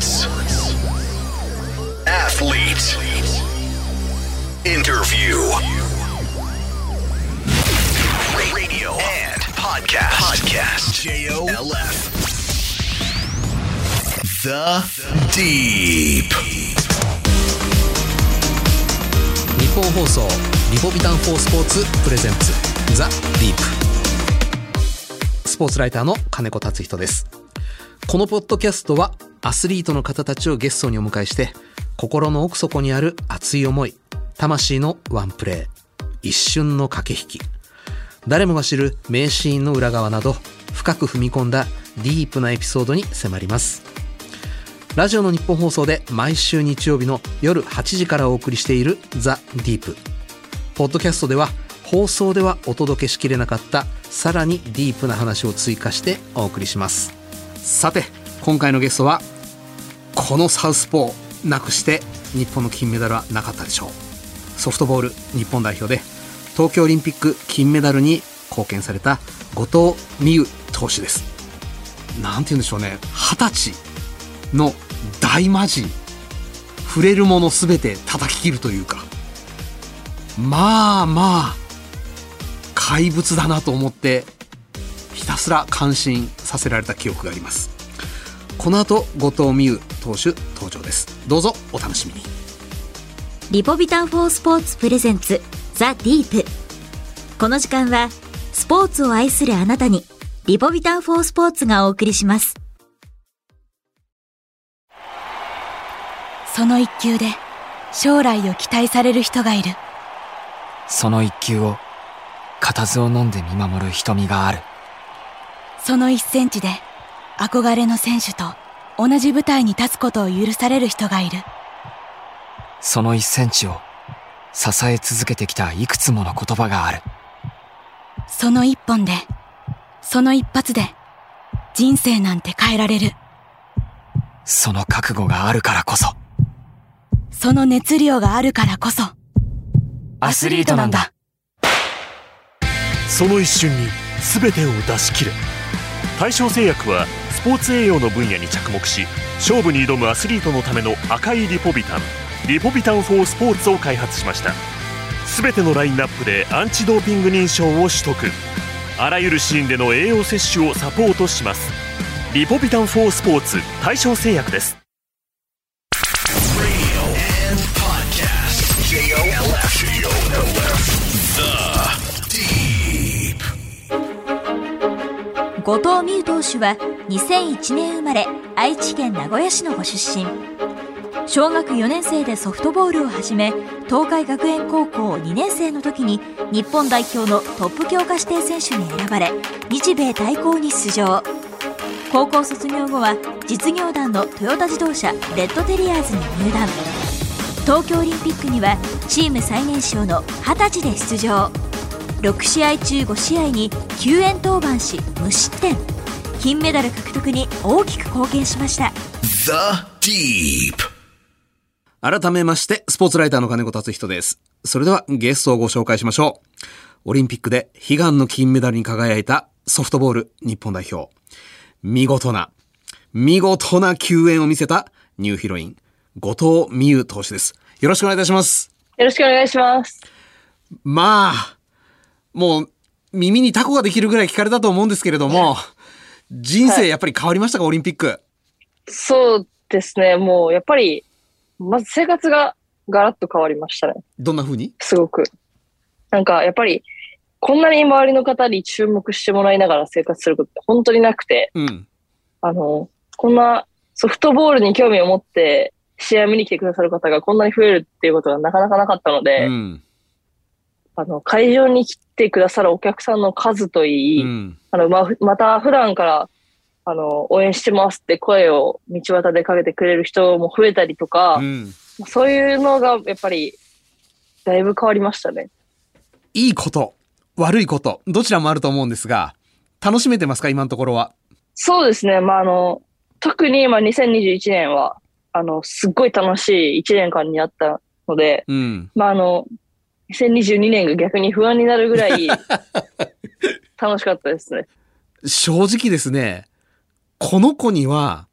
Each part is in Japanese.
Sports. Athlete. Interview. Radio and podcast. Podcast. J-O-L-F. The Deep. 日本放送リポビタン4スポーツプレゼンツザ・ディープスポーツライターの金子達人ですこのポッドキャストはアスリートの方たちをゲストにお迎えして心の奥底にある熱い思い魂のワンプレー一瞬の駆け引き。誰もが知る名シーンの裏側など深く踏み込んだディープなエピソードに迫ります。ラジオの日本放送で毎週日曜日の夜8時からお送りしているザ・ディープ。ポッドキャストでは放送ではお届けしきれなかったさらにディープな話を追加してお送りします。さて今回のゲストはこのサウスポーなくして日本の金メダルはなかったでしょう。ソフトボール日本代表で東京オリンピック金メダルに貢献された後藤美優投手です。なんて言うんでしょうね。二十歳の大魔人触れるもの全て叩き切るというか。まあまあ怪物だなと思ってすら感心させられた記憶があります。この後後藤美優投手登場です。どうぞお楽しみに。リポビタン4スポーツプレゼンツザ・ディープ。この時間はスポーツを愛するあなたにリポビタン4スポーツがお送りします。その一球で将来を期待される人がいる。その一球を固唾を飲んで見守る瞳があるその一センチで憧れの選手と同じ舞台に立つことを許される人がいる。その一センチを支え続けてきたいくつもの言葉がある。その一本でその一発で人生なんて変えられる。その覚悟があるからこそ。その熱量があるからこそ。アスリートなんだ。その一瞬に全てを出し切れ大正製薬はスポーツ栄養の分野に着目し勝負に挑むアスリートのための赤いリポビタンリポビタン4スポーツを開発しました。全てのラインナップでアンチドーピング認証を取得。あらゆるシーンでの栄養摂取をサポートします。リポビタン4スポーツ大正製薬です。後藤美優投手は2001年生まれ愛知県名古屋市のご出身。小学4年生でソフトボールを始め東海学園高校2年生の時に日本代表のトップ強化指定選手に選ばれ日米対抗に出場。高校卒業後は実業団のトヨタ自動車レッドテリアーズに入団。東京オリンピックにはチーム最年少の20歳で出場。6試合中5試合に救援登板し無失点金メダル獲得に大きく貢献しました The Deep. 改めまして、スポーツライターの金子達人です。それではゲストをご紹介しましょう。オリンピックで悲願の金メダルに輝いたソフトボール日本代表。見事な、見事な救援を見せたニューヒロイン、後藤美優投手です。よろしくお願いいたします。よろしくお願いします。まあ、もう耳にタコができるぐらい聞かれたと思うんですけれども、人生やっぱり変わりましたか、オリンピック。そうですね、もうやっぱり、まず生活がガラッと変わりましたね。どんな風に？すごく。なんかやっぱり、こんなに周りの方に注目してもらいながら生活することって本当になくて、うん。あの、こんなソフトボールに興味を持って試合見に来てくださる方がこんなに増えるっていうことがなかなかなかったので、うん。あの、会場に来てくださるお客さんの数といい、うん。あの、まあ、また普段から、あの、応援してますって声を道端でかけてくれる人も増えたりとか、うん。そういうのがやっぱり、だいぶ変わりましたね。いいこと、悪いこと、どちらもあると思うんですが、楽しめてますか？今のところは。そうですね。まあ、あの、特に、まあ、2021年は、あの、すっごい楽しい1年間になったので、うん。まあ、あの、2022年が逆に不安になるぐらい 楽しかったですね。正直ですね、この子には、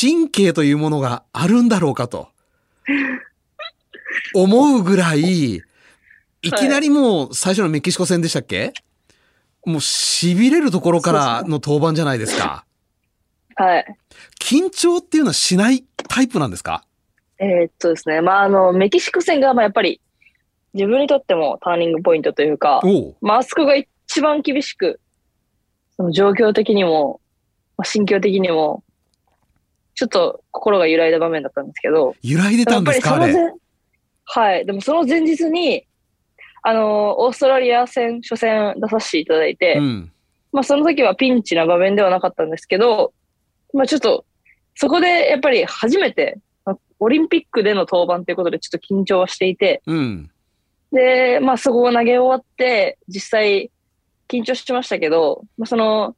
神経というものがあるんだろうかと。思うぐらい、いきなりもう最初のメキシコ戦でしたっけ？もう痺れるところからの登板じゃないですか。はい。緊張っていうのはしないタイプなんですか？えーっとですね。まあ、あの、メキシコ戦が、まあ、やっぱり、自分にとってもターニングポイントというか。まあ、あそこが一番厳しく、その状況的にも、まあ、心境的にも、ちょっと心が揺らいだ場面だったんですけど、揺らいでたんですかはい。でもその前日に、あの、オーストラリア戦、初戦出させていただいて、うん。まあその時はピンチな場面ではなかったんですけど、まあちょっと、そこでやっぱり初めて、まあオリンピックでの登板ということでちょっと緊張はしていて、うん。で、まあそこを投げ終わって、実際緊張しましたけど、まあその、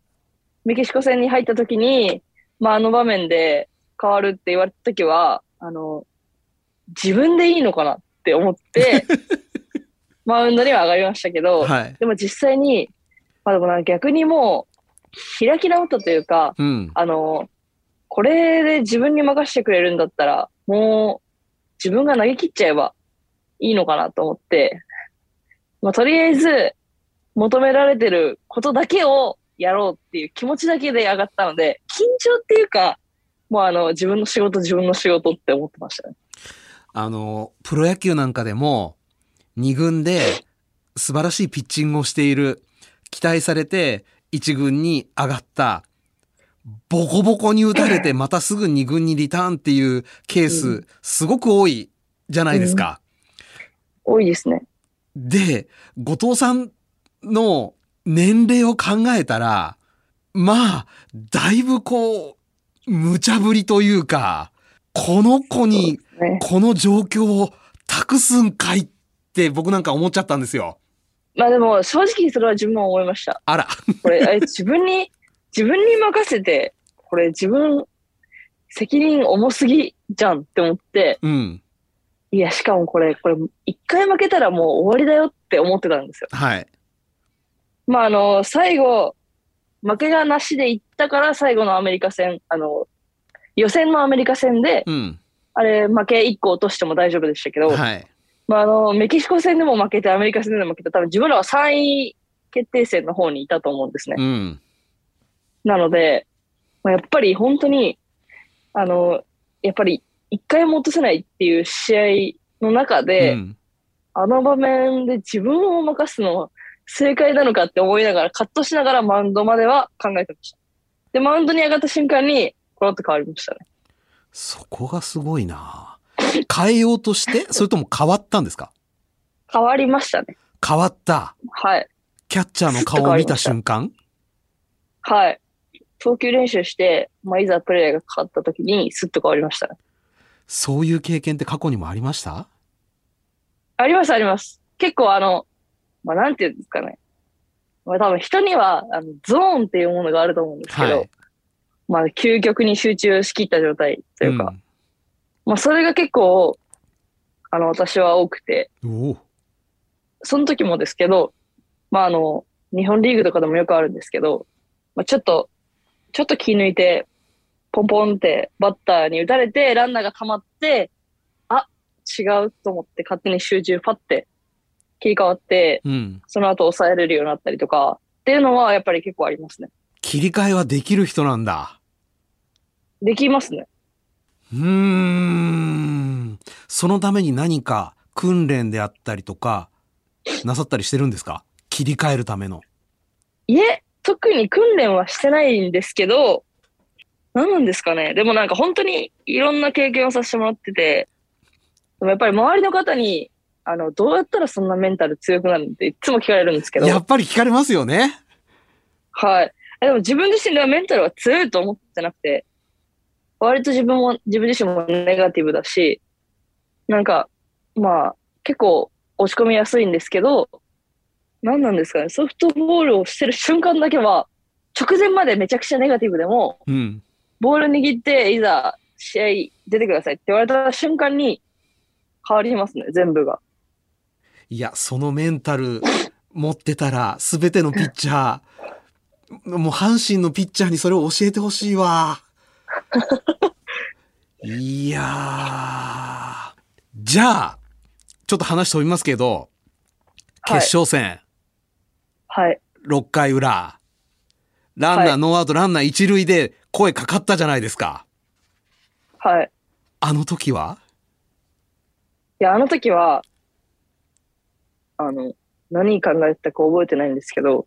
メキシコ戦に入った時に、まああの場面で変わるって言われた時は、あの、自分でいいのかなって思って、マウンドには上がりましたけど、はい。でも実際に、まあでもなんか逆にもう、開き直ったというか、うん。あの、これで自分に任せてくれるんだったら、もう自分が投げ切っちゃえばいいのかなと思って、まあとりあえず求められてることだけをやろうっていう気持ちだけで上がったので、緊張っていうか、もうあの自分の仕事自分の仕事って思ってましたね。あの、プロ野球なんかでも、2軍で素晴らしいピッチングをしている、期待されて1軍に上がった、ボコボコに打たれて またすぐ2軍にリターンっていうケーうス、すごく多いじゃないですか。多いですね。で、後藤さんの年齢を考えたら、まあ、だいぶこう、無茶ぶりというか、この子にねこの状況を託すんかいって僕なんか思っちゃったんですよ。まあでも正直それは自分も思いました。あら。これ、あれ自分に、自分に任せて、これ自分、責任重すぎじゃんって思って、うん。いや、しかもこれ、これ、一回負けたらもう終わりだよって思ってたんですよ。はい。まあ、あの、最後、負けがなしで行ったから最後のアメリカ戦、あの、予選のアメリカ戦で、うん。あれ、負け1個落としても大丈夫でしたけど、はい。まあ、あの、メキシコ戦でも負けて、アメリカ戦でも負けて、多分自分らは3位決定戦の方にいたと思うんですね。うん。なので、まあ、やっぱり本当に、あの、やっぱり一回も落とせないっていう試合の中で、うんあの場面で自分を任すのは正解なのかって思いながら、カットしながらマウンドまでは考えてました。で、マウンドに上がった瞬間に、コロッと変わりましたね。そこがすごいな変えようとして、それとも変わったんですか？変わりましたね。変わった。はい。キャッチャーの顔を見た瞬間？はい。投球練習して、まあ、いざプレーがかかった時に、スッと変わりましたね。そういう経験って過去にもありました？あります、あります。結構あの、まあ、なんていうんですかね。まあ、多分人には、あの、ゾーンっていうものがあると思うんですけど、はい。まあ、究極に集中しきった状態というか、んまあ、それが結構、あの、私は多くて、その時もですけど、まあ、あの、日本リーグとかでもよくあるんですけど、まあ、ちょっと、ちょっと気抜いて、ポンポンってバッターに打たれて、ランナーが溜まって、あ、違うと思って勝手に集中パッて切り替わって、うん。その後抑えれるようになったりとか、っていうのはやっぱり結構ありますね。切り替えはできる人なんだ。できますね。うーん。そのために何か訓練であったりとか、なさったりしてるんですか？切り替えるための。いえ、特に訓練はしてないんですけど、何なんですかね。でもなんか本当にいろんな経験をさせてもらってて、でもやっぱり周りの方に、あの、どうやったらそんなメンタル強くなるのっていつも聞かれるんですけど、やっぱり聞かれますよね。はい。えでも自分自身ではメンタルは強いと思ってなくて、割と自分も、自分自身もネガティブだし、なんか、まあ、結構落ち込みやすいんですけど、何なんですかね、ソフトボールをしてる瞬間だけは、直前までめちゃくちゃネガティブでも、うん。ボール握って、いざ試合出てくださいって言われた瞬間に変わりますね、全部が。いや、そのメンタル持ってたら、すべてのピッチャー、もう阪神のピッチャーにそれを教えてほしいわ。いやー。じゃあ、ちょっと話飛びますけど、決はい。勝戦、はい。6回裏、ランナー、はいノーアウト、ランナー一塁で声かかったじゃないですか。はい。あの時は？いや、あの時は、あの、何考えてたか覚えてないんですけど、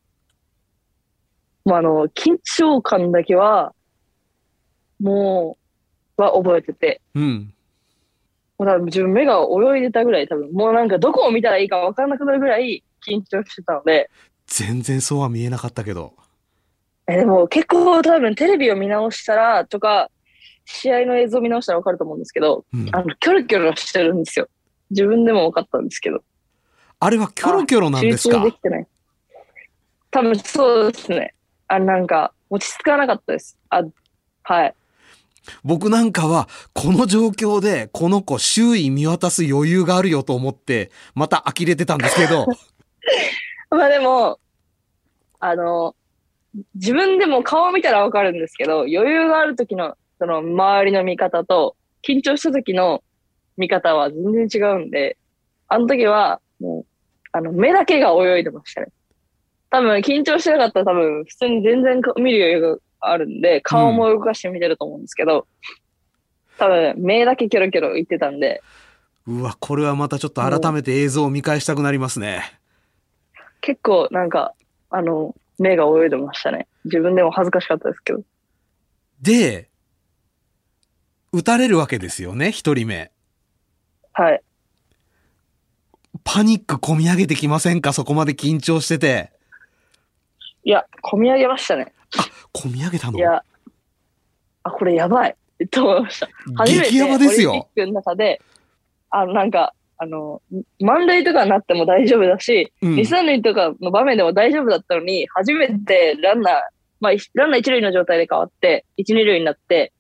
まあ、あの、緊張感だけは、もう、は覚えてて、うん。もう多分自分目が泳いでたぐらい多分、もうなんかどこを見たらいいか分からなくなるぐらい緊張してたので、全然そうは見えなかったけど。え、でも結構多分テレビを見直したら、とか、試合の映像を見直したら分かると思うんですけど、うんあの、キョロキョロしてるんですよ。自分でも分かったんですけど。あれはキョロキョロなんですか？集中できてない。多分そうですね。あ、なんか、落ち着かなかったです。あ、はい。僕なんかは、この状況で、この子周囲見渡す余裕があるよと思って、また呆れてたんですけど、まあでも、あの、自分でも顔を見たらわかるんですけど、余裕がある時の、その周りの見方と、緊張した時の見方は全然違うんで、あの時は、もう、あの、目だけが泳いでましたね。多分、緊張してなかったら多分、普通に全然見る余裕があるんで、顔も動かして見てると思うんですけど、多分、目だけキョロキョロ言ってたんで、うわ、これはまたちょっと改めて映像を見返したくなりますね。結構なんか、あの、目が泳いでましたね。自分でも恥ずかしかったですけど。で、撃たれるわけですよね、一人目。はい。パニック込み上げてきませんか？そこまで緊張してて。いや、込み上げましたね。込み上げたの？いや、あ、これやばい。と思いました。初めて激ヤバですオリンピよ。ックの中で、あの、なんか、あの、満塁とかになっても大丈夫だし、うん二三塁とかの場面でも大丈夫だったのに、初めてランナー、まあ、ランナー一塁の状態で変わって、一、二塁になって、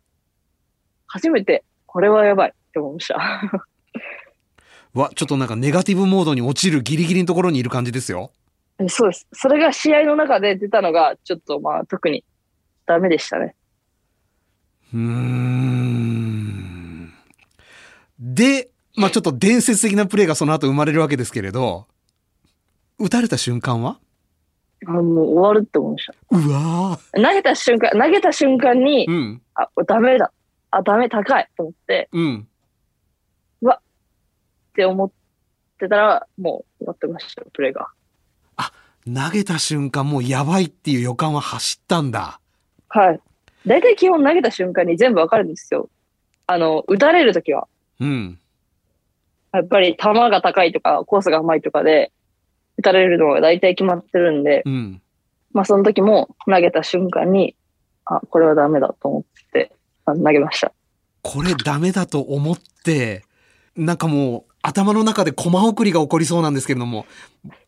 初めて、これはやばいって思いました。わ、ちょっとなんかネガティブモードに落ちるギリギリのところにいる感じですよ。そうです。それが試合の中で出たのが、ちょっとまあ、特にダメでしたね。うーん。で、まあちょっと伝説的なプレーがその後生まれるわけですけれど、打たれた瞬間は？あもう終わるって思いました。うわ投げた瞬間、投げた瞬間にー。、うん。あ、ダメだ。あ、ダメ、高いと思って、うん。って思ってたら、もう終わってましたよ、プレーが。投げた瞬間もうやばいっていう予感は走ったんだ。はい。大体基本投げた瞬間に全部わかるんですよ。あの、打たれるときは。うん。やっぱり球が高いとか、コースが甘いとかで、打たれるのが大体決まってるんで、うん。まあその時も投げた瞬間に、あ、これはダメだと思って、あ投げました。これダメだと思って、なんかもう頭の中で駒送りが起こりそうなんですけれども、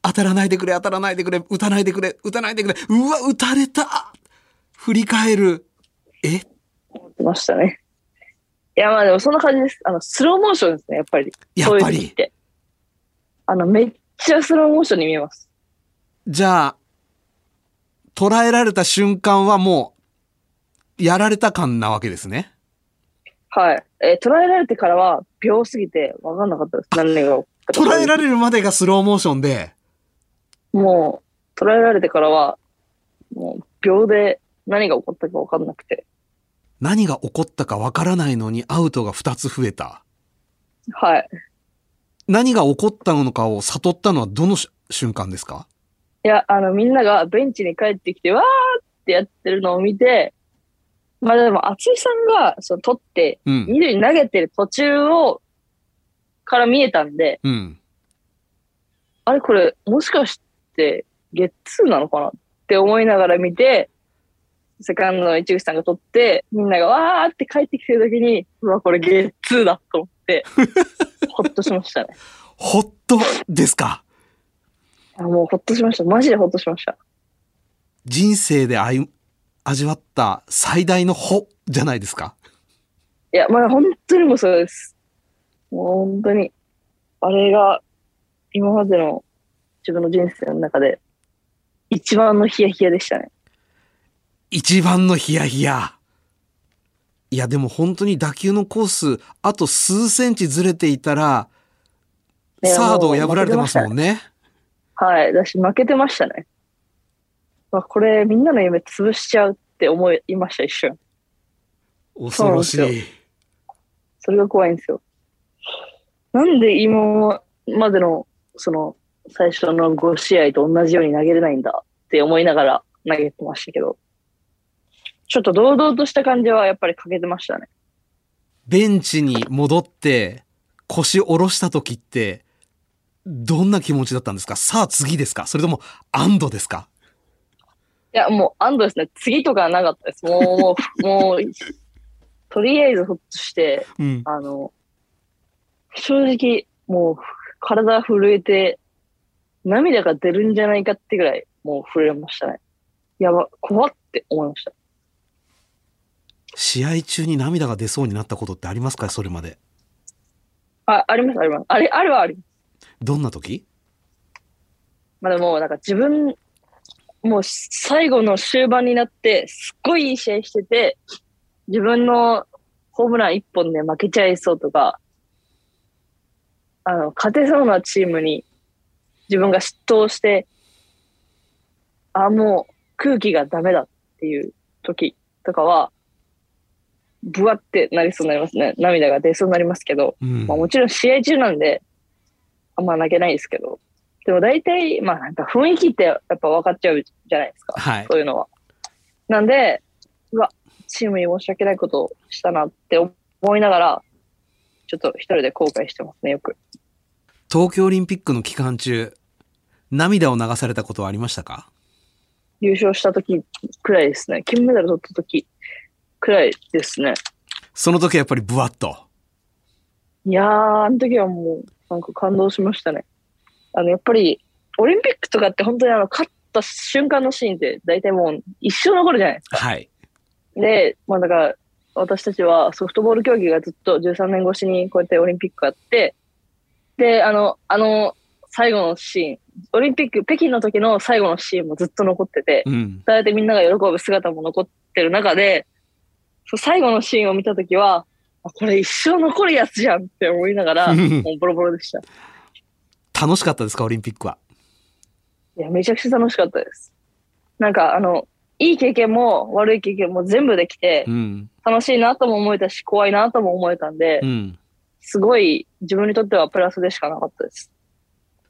当たらないでくれ、当たらないでくれ、打たないでくれ、打たないでくれ、うわ、打たれた振り返る。え？思ってましたね。いや、まあでもそんな感じです。あの、スローモーションですね、やっぱり。やっぱり。あの、めっちゃスローモーションに見えます。じゃあ、捉えられた瞬間はもう、やられた感なわけですね。はい。えー捉えられてからは、秒すぎて分かんなかったです。何が。捉えられるまでがスローモーションで、もう、捉えられてからは、もう、秒で何が起こったか分かんなくて。何が起こったかわからないのにアウトが2つ増えた。はい。何が起こったのかを悟ったのはどのし瞬間ですか？いや、あの、みんながベンチに帰ってきて、わーってやってるのを見て、まあでも、厚井さんが、その、取って、うん。二塁に投げてる途中を、から見えたんで、うん。あれこれ、もしかして、ゲッツーなのかなって思いながら見て、セカンドの市口さんが取って、みんながわーって帰ってきてる時に、うわ、これゲッツーだと思って、ほっとしましたね。ほっとですか？あもうほっとしました。マジでほっとしました。人生で歩味わった最大のほじゃないですか？いや、まあ本当にもうそうです。もう本当に、あれが今までの自分の人生の中で一番のヒヤヒヤでしたね。一番のヒヤヒヤ。いや、でも本当に打球のコース、あと数センチずれていたら、サードを破られてますもんね。はい。だし、負けてましたね。まあ、これ、みんなの夢潰しちゃうって思いました、一瞬。恐ろしい。それが怖いんですよ。なんで今までの、その、最初の5試合と同じように投げれないんだって思いながら投げてましたけど、ちょっと堂々とした感じはやっぱり欠けてましたね。ベンチに戻って腰下ろした時って、どんな気持ちだったんですか？さあ次ですか？それとも安堵ですか？いや、もう安堵ですね。次とかはなかったです。もう、もう、とりあえずほっとして、うん。あの、正直、もう、体震えて、涙が出るんじゃないかってぐらい、もう震えましたね。やば、怖って思いました。試合中に涙が出そうになったことってありますか？それまで。あ、あります、あります。あれ、あるはあります。どんな時？まあでも、なんか自分、もう最後の終盤になって、すっごいいい試合してて、自分のホームラン一本で負けちゃいそうとか、あの、勝てそうなチームに自分が嫉妬して、あ、もう空気がダメだっていう時とかは、ブワってなりそうになりますね。涙が出そうになりますけど、うんまあもちろん試合中なんで、あんま泣けないですけど、でも大体、まあなんか雰囲気ってやっぱ分かっちゃうじゃないですか。はいそういうのは。なんで、うわ、チームに申し訳ないことをしたなって思いながら、ちょっと一人で後悔してますね、よく。東京オリンピックの期間中、涙を流されたことはありましたか？優勝した時くらいですね。金メダル取った時くらいですね。その時はやっぱりブワッと。いやー、あの時はもう、なんか感動しましたね。あの、やっぱり、オリンピックとかって本当にあの、勝った瞬間のシーンって大体もう一生残るじゃないですか。はい。で、まあだから、私たちはソフトボール競技がずっと13年越しにこうやってオリンピックがあって、で、あの、あの、最後のシーン、オリンピック、北京の時の最後のシーンもずっと残ってて、うん。そうやってみんなが喜ぶ姿も残ってる中で、そう最後のシーンを見た時は、あこれ一生残るやつじゃんって思いながら、う んもうボロボロでした。楽しかったですか？オリンピックは。いや、めちゃくちゃ楽しかったです。なんか、あの、いい経験も悪い経験も全部できてう、ん。楽しいなとも思えたし、怖いなとも思えたんでう、ん。すごい自分にとってはプラスでしかなかったです。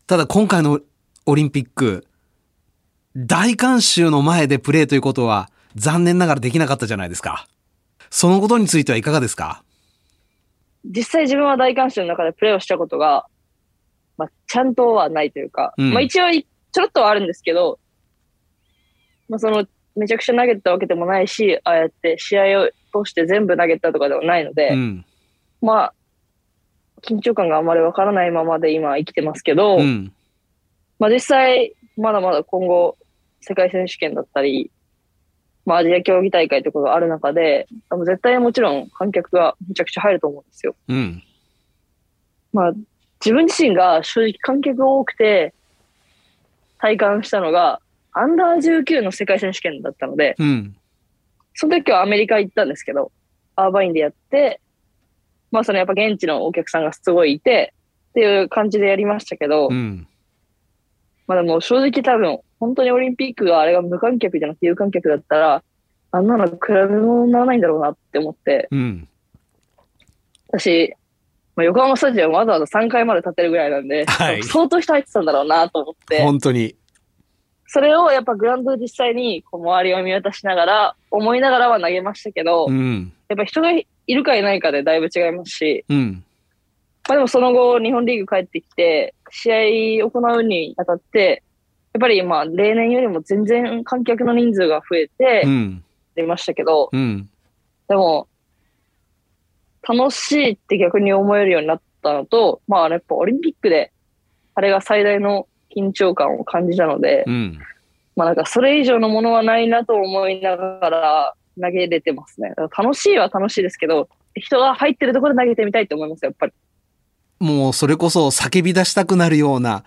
ただ今回のオリンピック、大観衆の前でプレーということは残念ながらできなかったじゃないですか。そのことについてはいかがですか？実際自分は大観衆の中でプレーをしたことが、まあ、ちゃんとはないというか、うんまあ一応いちょろっとはあるんですけど、まあその、めちゃくちゃ投げたわけでもないし、ああやって試合を通して全部投げたとかではないので、うん。まあ、緊張感があまりわからないままで今生きてますけど、うん。まあ実際、まだまだ今後、世界選手権だったり、まあアジア競技大会とかがある中で、多分絶対もちろん観客がめちゃくちゃ入ると思うんですよ。うん。まあ自分自身が正直観客が多くて体感したのが、アンダー19の世界選手権だったので、うん。その時はアメリカ行ったんですけど、アーバインでやって、まあそのやっぱ現地のお客さんがすごいいて、っていう感じでやりましたけど、うん。まあでも正直多分、本当にオリンピックがあれが無観客じゃなくて有観客だったら、あんなの比べ物にならないんだろうなって思って、うん。私、まあ、横浜スタジアムわざわざ3階まで立てるぐらいなんで、はい相当人入ってたんだろうなと思って、本当に。それをやっぱグラウンドで実際にこう周りを見渡しながら、思いながらは投げましたけど、うん。やっぱ人がいるかいないかでだいぶ違いますし、うん。まあでもその後日本リーグ帰ってきて、試合を行うにあたって、やっぱりまあ例年よりも全然観客の人数が増えてうん。出ましたけど、うん。でも、楽しいって逆に思えるようになったのと、まあやっぱオリンピックで、あれが最大の緊張感を感じたので、うん。まあなんかそれ以上のものはないなと思いながら投げれてますね。楽しいは楽しいですけど、人が入ってるところで投げてみたいって思います、やっぱり。もうそれこそ叫び出したくなるような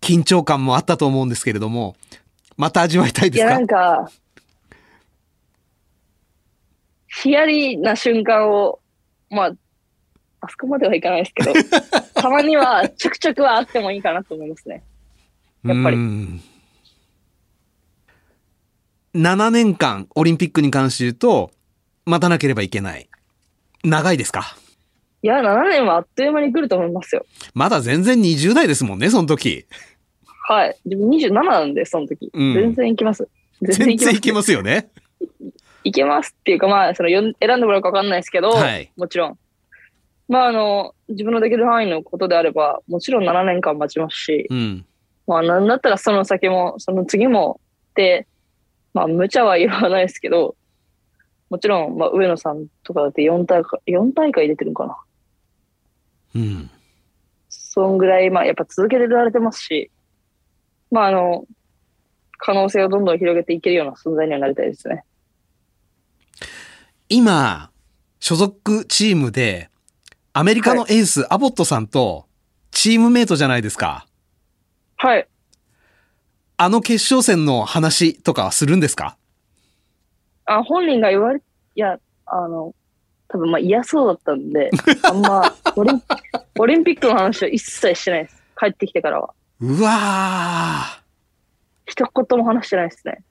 緊張感もあったと思うんですけれども、また味わいたいいや、ですか？なんか、ヒヤリな瞬間を、まあ、あそこまではいかないですけど、たまにはちょくちょくはあってもいいかなと思いますね。やっぱりうん7年間オリンピックに関して言うと、待たなければいけない。長いですか？いや、7年はあっという間に来ると思いますよ。まだ全然20代ですもんね、その時。はい。自分27なんで、その時。うん全然行きます。全然いけす。ますよね。いけますっていうか、まあ、その選んでもらうか分かんないですけど、はいもちろん。まあ、あの、自分のできる範囲のことであれば、もちろん7年間待ちますし、うん。まあ、なんだったらその先も、その次も、って、まあ、無茶は言わないですけど、もちろん、まあ、上野さんとかだって4大会、4大会出てるのかな。うん。そんぐらい、まあ、やっぱ続けてられてますし、まあ、あの、可能性をどんどん広げていけるような存在にはなりたいですね。今、所属チームで、アメリカのエース、アボットさんと、チームメイトじゃないですか。はい。あの決勝戦の話とかはするんですか？あ、本人が言われ、いや、あの、多分まあ嫌そうだったんで、あんまオリン、オリンピックの話は一切してないです。帰ってきてからは。うわ一言も話してないですね。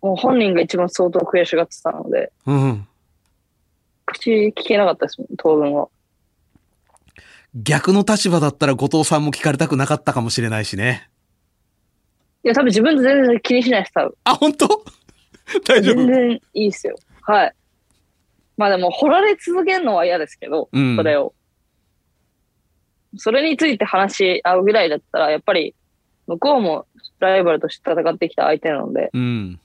もう本人が一番相当悔しがってたので、ー。うん。口聞けなかったですもん、当分は。逆の立場だったら後藤さんも聞かれたくなかったかもしれないしね。いや、多分自分で全然気にしないです、多分。あ、本当？大丈夫？全然いいですよ。はい。まあでも、掘られ続けるのは嫌ですけど、うんそれを。それについて話し合うぐらいだったら、やっぱり、向こうもライバルとして戦ってきた相手なので、うん。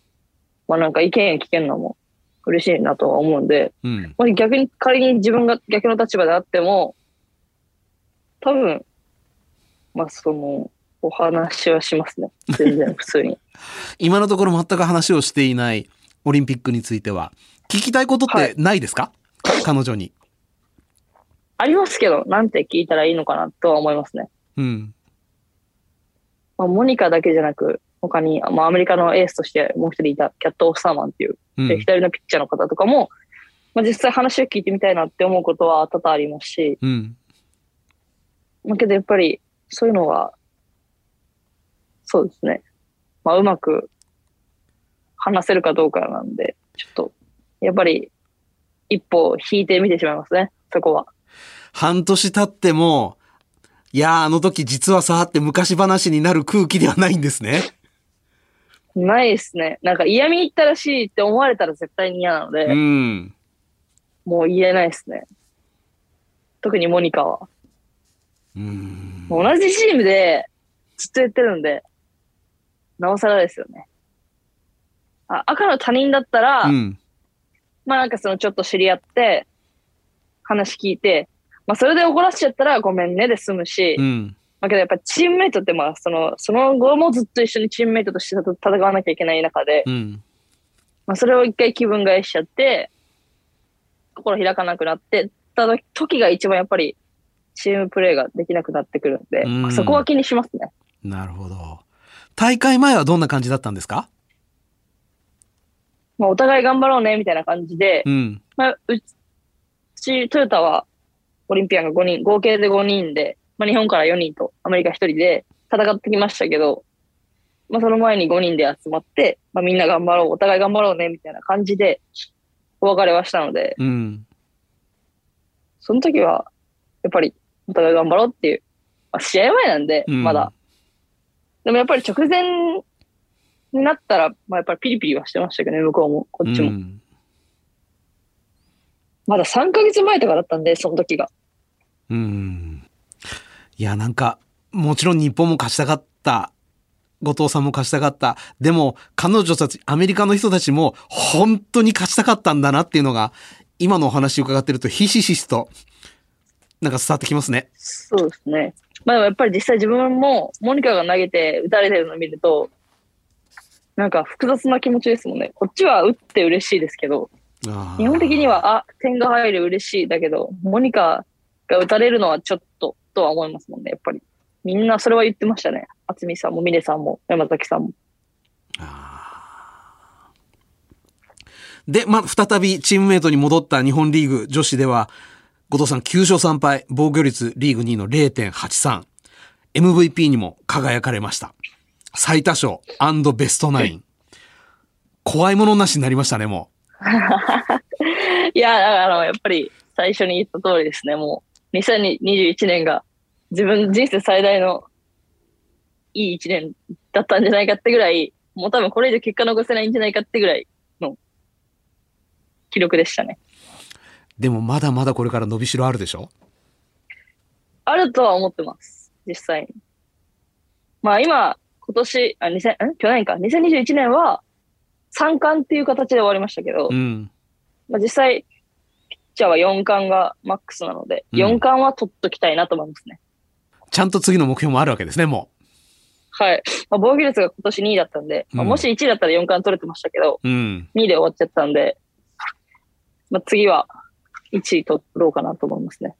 まあなんか意見聞けるのも嬉しいなとは思うんで、うん。もし逆に仮に自分が逆の立場であっても、多分、まあその、お話はしますね。全然普通に。今のところ全く話をしていないオリンピックについては、聞きたいことってないですか、彼女に。ありますけど、なんて聞いたらいいのかなとは思いますね。うん。まあ、モニカだけじゃなく、他に、まあ、アメリカのエースとしてもう一人いたキャット・オフ・サーマンっていう、うん。で左のピッチャーの方とかも、まあ、実際話を聞いてみたいなって思うことは多々ありますし、うん。だけどやっぱりそういうのは、そうですね。まあ、うまく話せるかどうかなんで、ちょっと、やっぱり一歩引いてみてしまいますね、そこは。半年経っても、いやー、あの時実はさ、って昔話になる空気ではないんですね。ないですね。なんか嫌味言ったらしいって思われたら絶対に嫌なので、うん。もう言えないですね。特にモニカは。うん。同じチームでずっとやってるんで、なおさらですよね。あ赤の他人だったら、うん。まあなんかそのちょっと知り合って、話聞いて、まあそれで怒らせちゃったらごめんねで済むし、うん。まあけどやっぱチームメイトってまあその、その後もずっと一緒にチームメイトとして戦わなきゃいけない中で、うん。まあそれを一回気分返しちゃって、心開かなくなってた時が一番やっぱりチームプレーができなくなってくるんで、うんそこは気にしますね。なるほど。大会前はどんな感じだったんですか？まあお互い頑張ろうねみたいな感じで、うん。まあ、うち、トヨタはオリンピアンが5人、合計で5人で、まあ、日本から4人とアメリカ1人で戦ってきましたけど、まあ、その前に5人で集まって、まあ、みんな頑張ろう、お互い頑張ろうね、みたいな感じでお別れはしたので、うん。その時は、やっぱりお互い頑張ろうっていう、まあ、試合前なんで、うんまだ。でもやっぱり直前になったら、まあ、やっぱりピリピリはしてましたけどね、向こうも、こっちも。うんまだ3ヶ月前とかだったんで、その時が。うん。いや、なんか、もちろん日本も勝ちたかった。後藤さんも勝ちたかった。でも、彼女たち、アメリカの人たちも、本当に勝ちたかったんだなっていうのが、今のお話を伺ってると、ひしひしと、なんか伝わってきますね。そうですね。まあやっぱり実際自分も、モニカが投げて打たれてるのを見ると、なんか複雑な気持ちですもんね。こっちは打って嬉しいですけど、日本的には、あ、点が入る嬉しいだけど、モニカが打たれるのはちょっと、とは思いますもんね、やっぱり。みんなそれは言ってましたね。渥美さんも、峰さんも、山崎さんも。で、まあ、再びチームメイトに戻った日本リーグ女子では、後藤さん9勝3敗、防御率リーグ2位の0.83。MVP にも輝かれました。最多勝ベストナイン。怖いものなしになりましたね、も いや、あの、やっぱり最初に言った通りですね、もう、2021年が自分人生最大のいい一年だったんじゃないかってぐらい、もう多分これ以上結果残せないんじゃないかってぐらいの記録でしたね。う。でもまだまだこれから伸びしろあるでしょ？あるとは思ってます、実際に。まあ今、今年、あ、2000、ん？去年か、2021年は3冠っていう形で終わりましたけど、うん。まあ実際、ピッチャーは4冠がマックスなので、うん4冠は取っときたいなと思いますね。ちゃんと次の目標もあるわけですね、もはい。まあ、防御率が今年2位だったんで、まあ、うんもし1位だったら4冠取れてましたけど、う。うん。2位で終わっちゃったんで、まあ、次は1位取ろうかなと思いますね。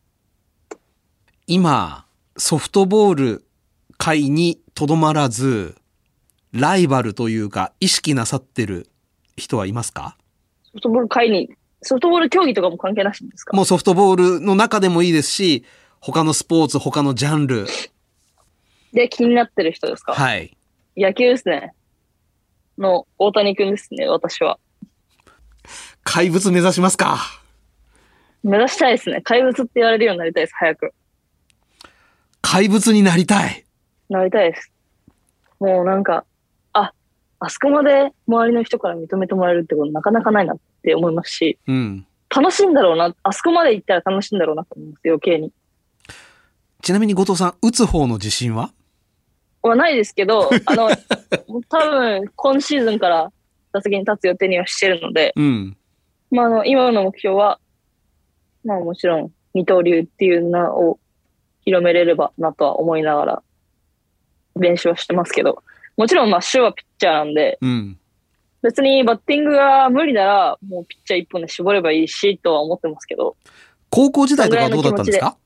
今、ソフトボール界にとどまらず、ライバルというか、意識なさってる人はいますか？ソフトボール界に、ソフトボール競技とかも関係なしですか？もうソフトボールの中でもいいですし、他のスポーツ、他のジャンル。で、気になってる人ですか、はい。野球ですね。の大谷くんですね、私は。怪物目指しますか？目指したいですね。怪物って言われるようになりたいです、早く。怪物になりたい。なりたいです。もうなんか、あ、あそこまで周りの人から認めてもらえるってことなかなかないなって思いますし、うん。楽しいんだろうな、あそこまで行ったら楽しいんだろうなと思います、余計に。ちなみに後藤さん、打つ方の自信は？はないですけど、あの、多分今シーズンから打席に立つ予定にはしてるので、うん。まあ、あの、今の目標は、まあもちろん二刀流っていう名を広めれればなとは思いながら練習はしてますけど、もちろんまあ主はピッチャーなんで、うん。別にバッティングが無理ならもうピッチャー一本で絞ればいいしとは思ってますけど、高校時代とかはどうだったんですか？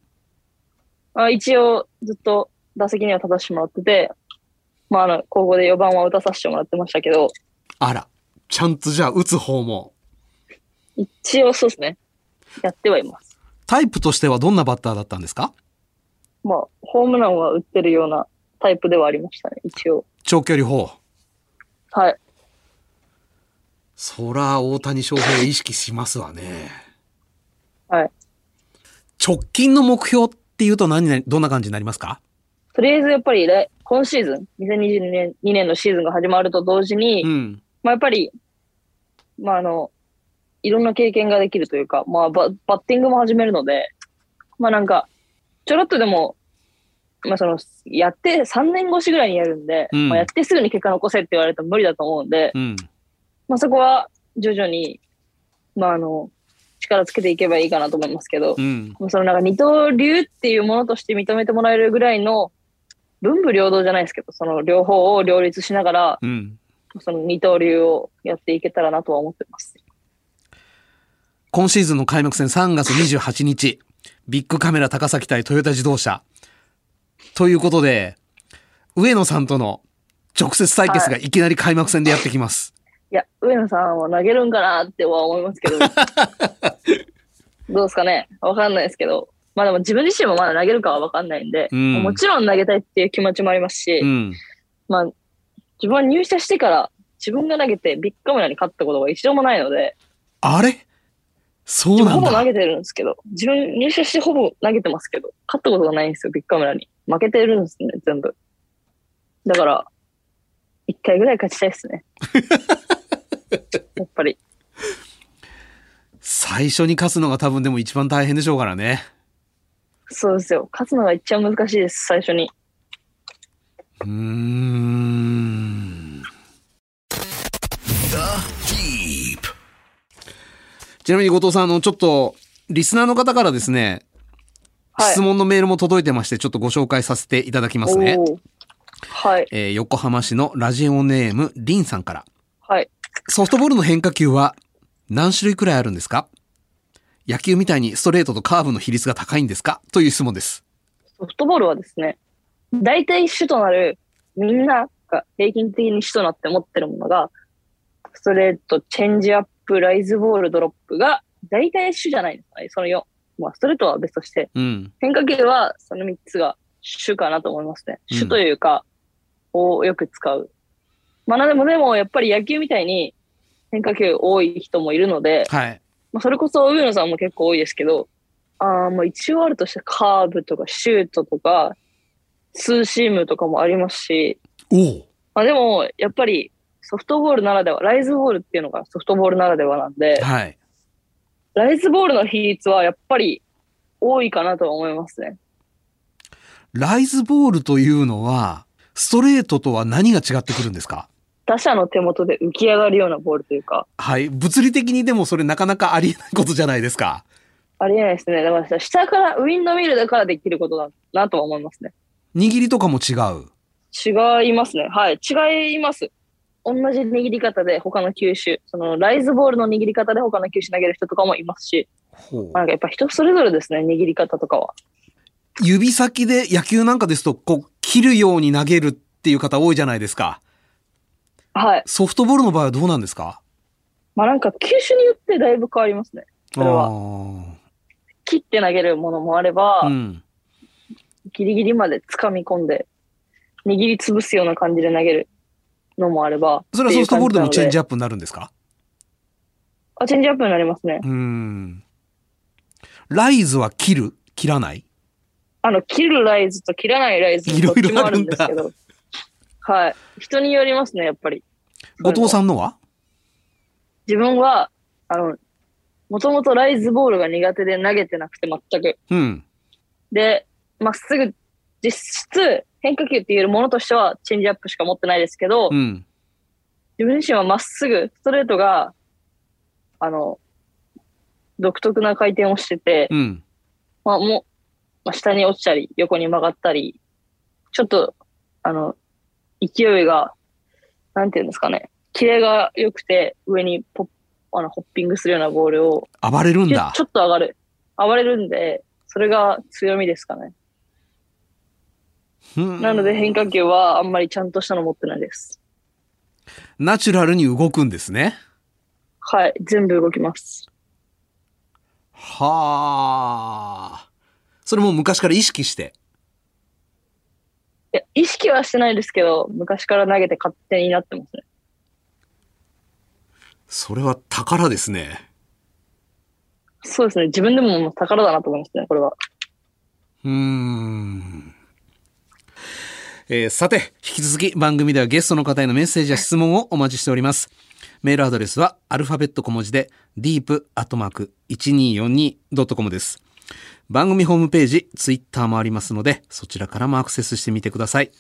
まあ、一応ずっと打席には立たせてもらってて、まああの、高校で4番は打たさせてもらってましたけど、あら。ちゃんとじゃあ打つ方も。一応そうですね。やってはいます。タイプとしてはどんなバッターだったんですか？まあ、ホームランは打ってるようなタイプではありましたね、一応。長距離砲？はい。そら、大谷翔平意識しますわね。はい。直近の目標っていうと何に、どんな感じになりますか？とりあえずやっぱり来今シーズン、2022年 ,2 年のシーズンが始まると同時に、うん。まあやっぱり、まああの、いろんな経験ができるというか、まあババッティングも始めるので、まあなんか、ちょろっとでも、まあその、やって3年越しぐらいにやるんで、うんまあやってすぐに結果残せって言われると無理だと思うんで、うん。まあそこは徐々に、まああの、力つけていけばいいかなと思いますけど、うん。そのなんか二刀流っていうものとして認めてもらえるぐらいの文武両道じゃないですけど、その両方を両立しながら、うん。その二刀流をやっていけたらなとは思ってます。今シーズンの開幕戦3月28日、ビッグカメラ高崎対トヨタ自動車。ということで、上野さんとの直接対決がいきなり開幕戦でやってきます。いや、上野さんは投げるんかなっては思いますけど、どうですかね？わかんないですけど、まあでも自分自身もまだ投げるかはわかんないんで、うんもちろん投げたいっていう気持ちもありますし、うん。まあ、自分は入社してから自分が投げてビッグカメラに勝ったことが一度もないので、あれ？そうなんだ。ほぼ投げてるんですけど、自分入社してほぼ投げてますけど、勝ったことがないんですよ、ビッグカメラに。負けてるんですね、全部。だから、一回ぐらい勝ちたいですね。やっぱり。最初に勝つのが多分でも一番大変でしょうからね。そうですよ。勝つのが一番難しいです、最初に。うーん。The Deep. ちなみに後藤さん、あの、ちょっと、リスナーの方からですね、はい。質問のメールも届いてまして、ちょっとご紹介させていただきますね。はい。えー横浜市のラジオネーム、リンさんから。はい。ソフトボールの変化球は何種類くらいあるんですか？野球みたいにストレートとカーブの比率が高いんですか？という質問です。ソフトボールはですね、大体主となる、みんなが平均的に主となって持ってるものが、ストレート、チェンジアップ、ライズボール、ドロップが大体主じゃないですかね。その4。まあ、ストレートは別として、うん。変化球はその3つが主かなと思いますね。うん主というか、をよく使う。まあ、でもでも、やっぱり野球みたいに変化球多い人もいるので、はい。まあ、それこそ上野さんも結構多いですけど、あーまあ一応あるとしてカーブとかシュートとか、ツーシームとかもありますし。まあでも、やっぱりソフトボールならでは、ライズボールっていうのがソフトボールならではなんで、はい。ライズボールの比率はやっぱり多いかなとは思いますね。ライズボールというのは、ストレートとは何が違ってくるんですか？打者の手元で浮き上がるようなボールというか、はい。物理的にでもそれなかなかありえないことじゃないですか？ありえないですね。だからさ下から、ウィンドミルだからできることだなとは思いますね。握りとかも違う？違いますね。はい。違います。同じ握り方で他の球種、そのライズボールの握り方で他の球種投げる人とかもいますし、なんかやっぱ人それぞれですね、握り方とかは。指先で野球なんかですと、こう、切るように投げるっていう方多いじゃないですか。はい。ソフトボールの場合はどうなんですか？まあなんか球種によってだいぶ変わりますね。それは。は。切って投げるものもあれば、うん。ギリギリまで掴み込んで、握りつぶすような感じで投げるのもあれば。それはソフトボールでもチェンジアップになるんですか？プ。あ、チェンジアップになりますね。うん。ライズは切る？切らない？あの、切るライズと切らないライズいろいろあるんですけど。はい。人によりますね、やっぱり。後藤さんのは？自分は、あの、もともとライズボールが苦手で投げてなくて全く。うん。で、まっすぐ、実質変化球って言えるものとしてはチェンジアップしか持ってないですけど、うん。自分自身はまっすぐ、ストレートが、あの、独特な回転をしてて、うん。まあもう、まあ、下に落ちたり、横に曲がったり、ちょっと、あの、勢いが、なんていうんですかね、キレが良くて、上にポッ、あの、ホッピングするようなボールを、暴れるんだち。ょっと上がる。暴れるんで、それが強みですかね。うんなので変化球はあんまりちゃんとしたの持ってないです。ナチュラルに動くんですね。はい、全部動きます。はあ。それも昔から意識して？いや、意識はしてないですけど、昔から投げて勝手になってますね。それは宝ですね。そうですね。自分でも宝だなと思いますね、これは。うーん。えーさて、引き続き番組ではゲストの方へのメッセージや質問をお待ちしております。メールアドレスはアルファベット小文字で deep.1242.com です。番組ホームページ、ツイッターもありますので、そちらからもアクセスしてみてください。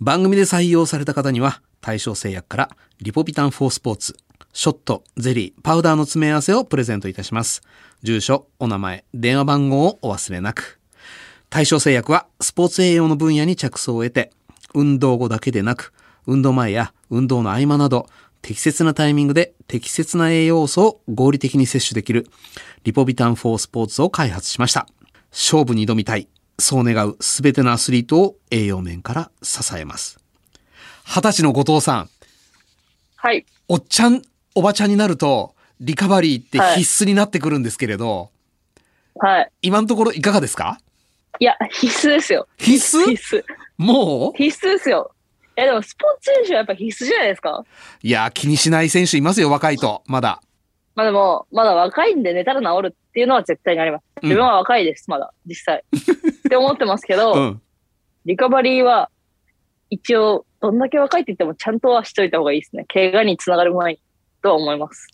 番組で採用された方には、対象製薬からリポビタン4スポーツ、ショット、ゼリー、パウダーの詰め合わせをプレゼントいたします。住所、お名前、電話番号をお忘れなく。対象製薬はスポーツ栄養の分野に着想を得て、運動後だけでなく、運動前や運動の合間など、適切なタイミングで適切な栄養素を合理的に摂取できる、リポビタン4スポーツを開発しました。勝負に挑みたい、そう願うすべてのアスリートを栄養面から支えます。二十歳の後藤さん、はい。おっちゃん、おばちゃんになると、リカバリーって必須になってくるんですけれど、はい。今のところいかがですか？いや、必須ですよ。必須？必須。もう？必須ですよ。え、でもスポーツ選手はやっぱ必須じゃないですか？いや、気にしない選手いますよ、若いと。まだ。まあでも、まだ若いんで寝たら治るっていうのは絶対にあります。うん自分は若いです、まだ、実際。って思ってますけど、うん。リカバリーは、一応、どんだけ若いって言ってもちゃんとはしといた方がいいですね。怪我につながる前に、とは思います。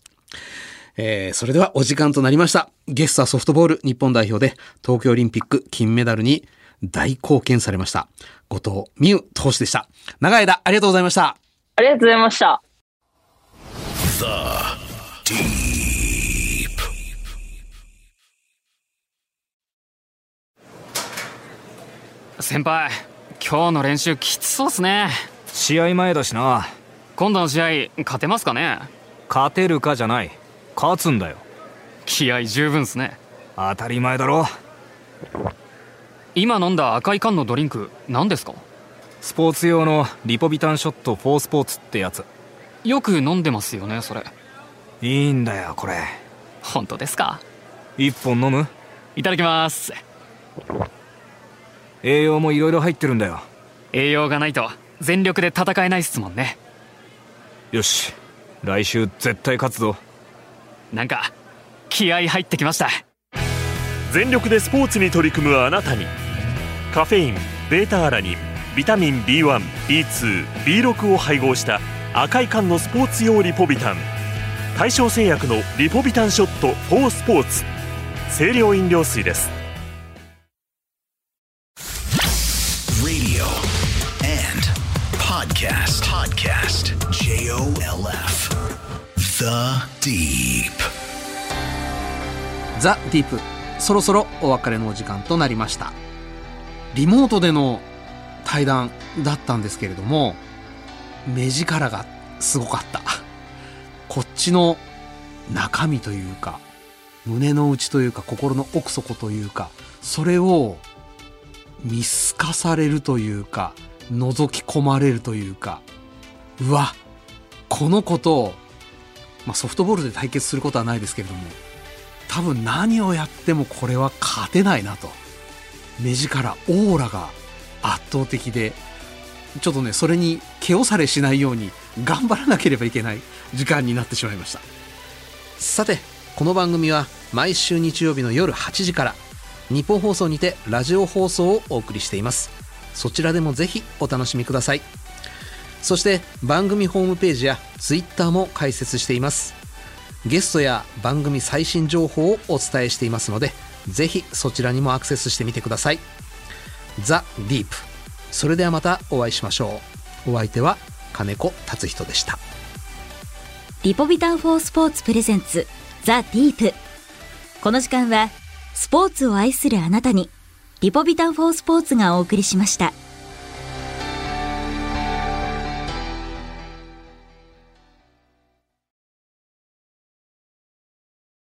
えー、それではお時間となりました。ゲストはソフトボール日本代表で東京オリンピック金メダルに大貢献されました。後藤美優投手でした。長い間ありがとうございました。ありがとうございました。Deep. 先輩今日の練習きつそうっすね試合前だしな今度の試合勝てますかね？勝てるかじゃない勝つんだよ。気合十分っすね。当たり前だろ。今飲んだ赤い缶のドリンク何ですか？スポーツ用のリポビタンショット4スポーツってやつ。よく飲んでますよねそれ。いいんだよこれ。本当ですか？一本飲む？いただきます。栄養もいろいろ入ってるんだよ。栄養がないと全力で戦えないっすもんね。よし来週絶対勝つぞなんか気合入ってきました。全力でスポーツに取り組むあなたに。カフェインベータアラニンビタミン B1B2B6 を配合した赤い缶のスポーツ用リポビタン。大正製薬のリポビタンショット4スポーツ。清涼飲料水です。Radio and podcast. Podcast. J O L F. The Deep. ザ・ディープそろそろお別れのお時間となりましたリモートでの対談だったんですけれども目力がすごかったこっちの中身というか胸の内というか心の奥底というかそれを見透かされるというか覗き込まれるというかうわこの子とを、まあ、ソフトボールで対決することはないですけれども多分何をやってもこれは勝てないなと。目力オーラが圧倒的でちょっとねそれに毛をされしないように頑張らなければいけない時間になってしまいました。さてこの番組は毎週日曜日の夜8時から日本放送にてラジオ放送をお送りしています。そちらでもぜひお楽しみください。そして番組ホームページやツイッターも開設しています。ゲストや番組最新情報をお伝えしていますのでぜひそちらにもアクセスしてみてください。ザ・ディープ。それではまたお会いしましょう。お相手は金子達人でした。リポビタンフォースポーツプレゼンツザ・ディープ。この時間はスポーツを愛するあなたにリポビタンフォースポーツがお送りしました。